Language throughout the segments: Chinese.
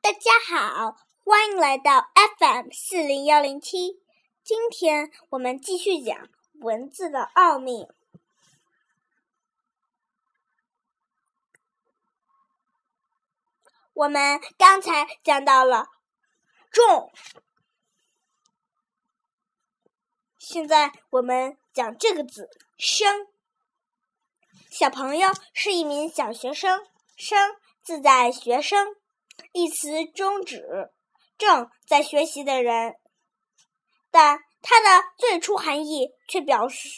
大家好，欢迎来到 FM 四零幺零七。今天我们继续讲文字的奥秘。我们刚才讲到了“重”，现在我们讲这个字“生”。小朋友是一名小学生，“生”字在学生。一词中指正在学习的人，但它的最初含义却表示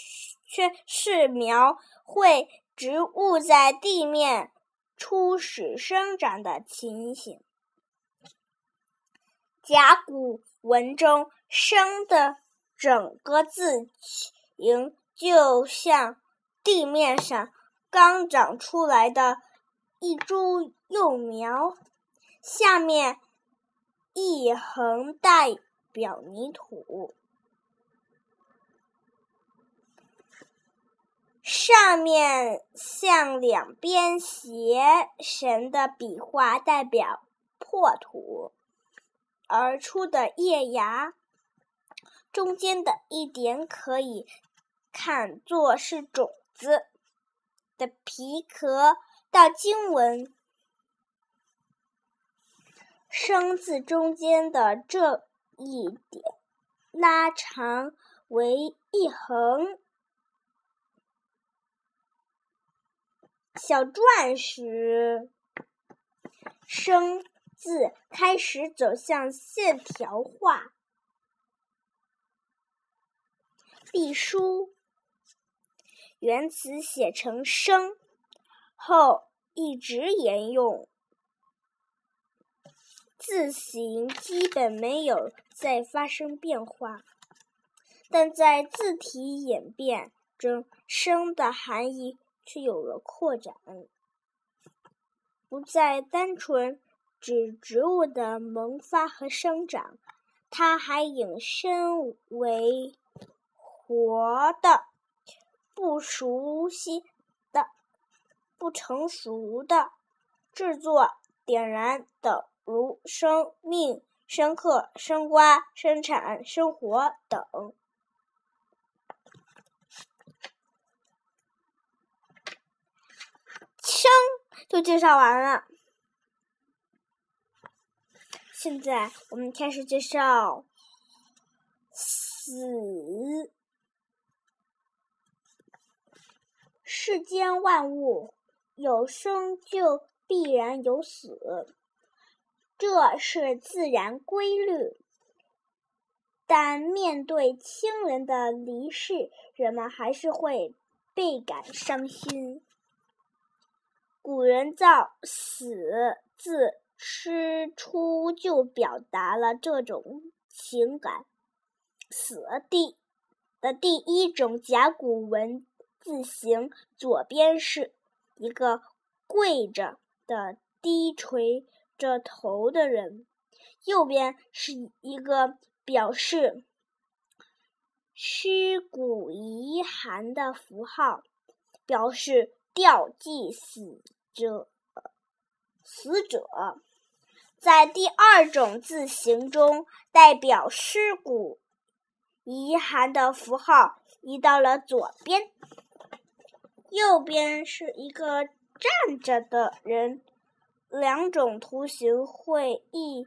却是描绘植物在地面初始生长的情形。甲骨文中“生”的整个字形，就像地面上刚长出来的一株幼苗。下面一横代表泥土，上面向两边斜神的笔画代表破土而出的叶芽，中间的一点可以看作是种子的皮壳到经文。生字中间的这一点拉长为一横，小篆时，生字开始走向线条化。隶书原词写成生，后一直沿用。字形基本没有再发生变化，但在字体演变中，“生”的含义却有了扩展，不再单纯指植物的萌发和生长，它还引申为活的、不熟悉的、不成熟的、制作、点燃等。如生命、生克、生瓜、生产、生活等，生就介绍完了。现在我们开始介绍死。世间万物有生，就必然有死。这是自然规律，但面对亲人的离世，人们还是会倍感伤心。古人造“死”字，之初就表达了这种情感。“死”第的第一种甲骨文字形，左边是一个跪着的低垂。着头的人，右边是一个表示尸骨遗骸的符号，表示吊祭死者。死者在第二种字形中，代表尸骨遗骸的符号移到了左边，右边是一个站着的人。两种图形会意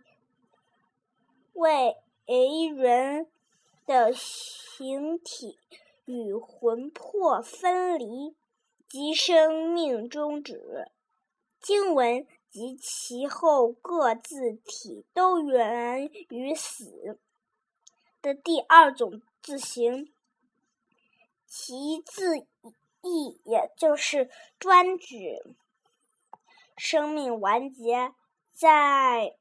为人的形体与魂魄分离，即生命终止。经文及其后各字体都源于死的第二种字形，其字义也就是专指。生命完结，在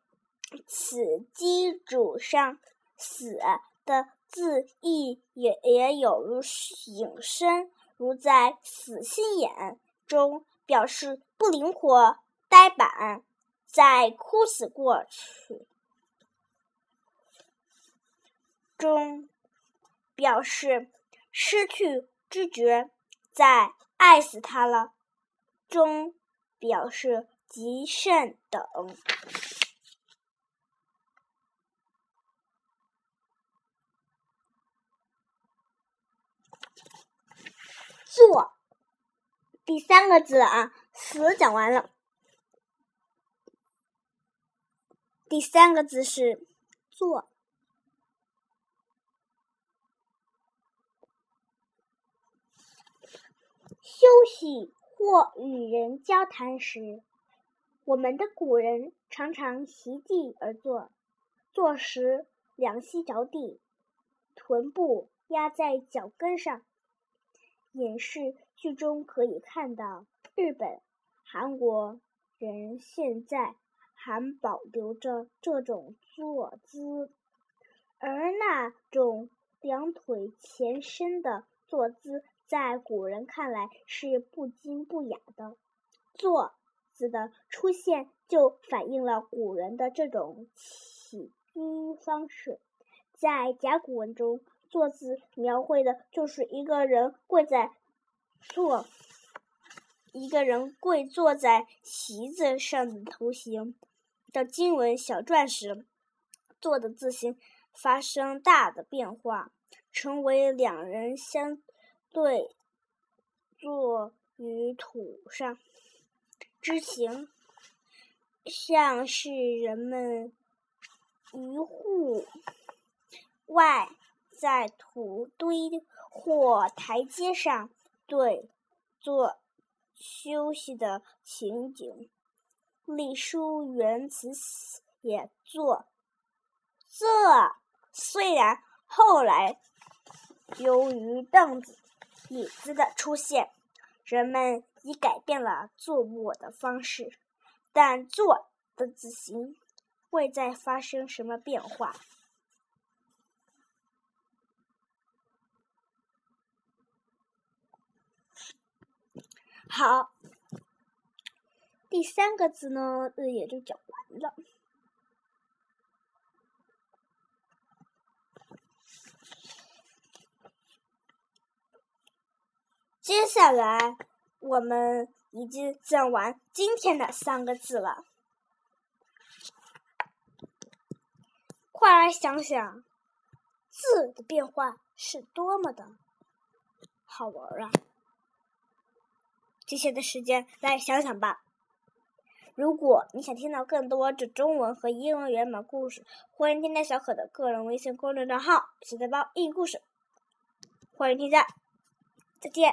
此基础上，“死”的字义也也有如隐身，如在“死心眼”中表示不灵活、呆板；在“枯死过去”中表示失去知觉；在“爱死他了”中。表示极善等做，第三个字啊，死讲完了。第三个字是做。休息。或与人交谈时，我们的古人常常席地而坐，坐时两膝着地，臀部压在脚跟上。演示剧中可以看到，日本、韩国人现在还保留着这种坐姿，而那种两腿前伸的坐姿。在古人看来是不矜不雅的，“坐”字的出现就反映了古人的这种起居方式。在甲骨文中，“坐”字描绘的就是一个人跪在坐，一个人跪坐在席子上的图形。到金文小篆时，“坐”的字形发生大的变化，成为两人相。对，坐于土上之行，像是人们于户外在土堆或台阶上对坐休息的情景。隶书原词也作这，虽然后来由于凳子。椅子的出现，人们已改变了坐卧的方式，但坐的字形未再发生什么变化。好，第三个字呢，也就讲完了。接下来，我们已经讲完今天的三个字了。快来想想，字的变化是多么的好玩啊！接下来的时间来想想吧。如果你想听到更多这中文和英文原版故事，欢迎添加小可的个人微信公众账号“写字包英语故事”。欢迎添加，再见。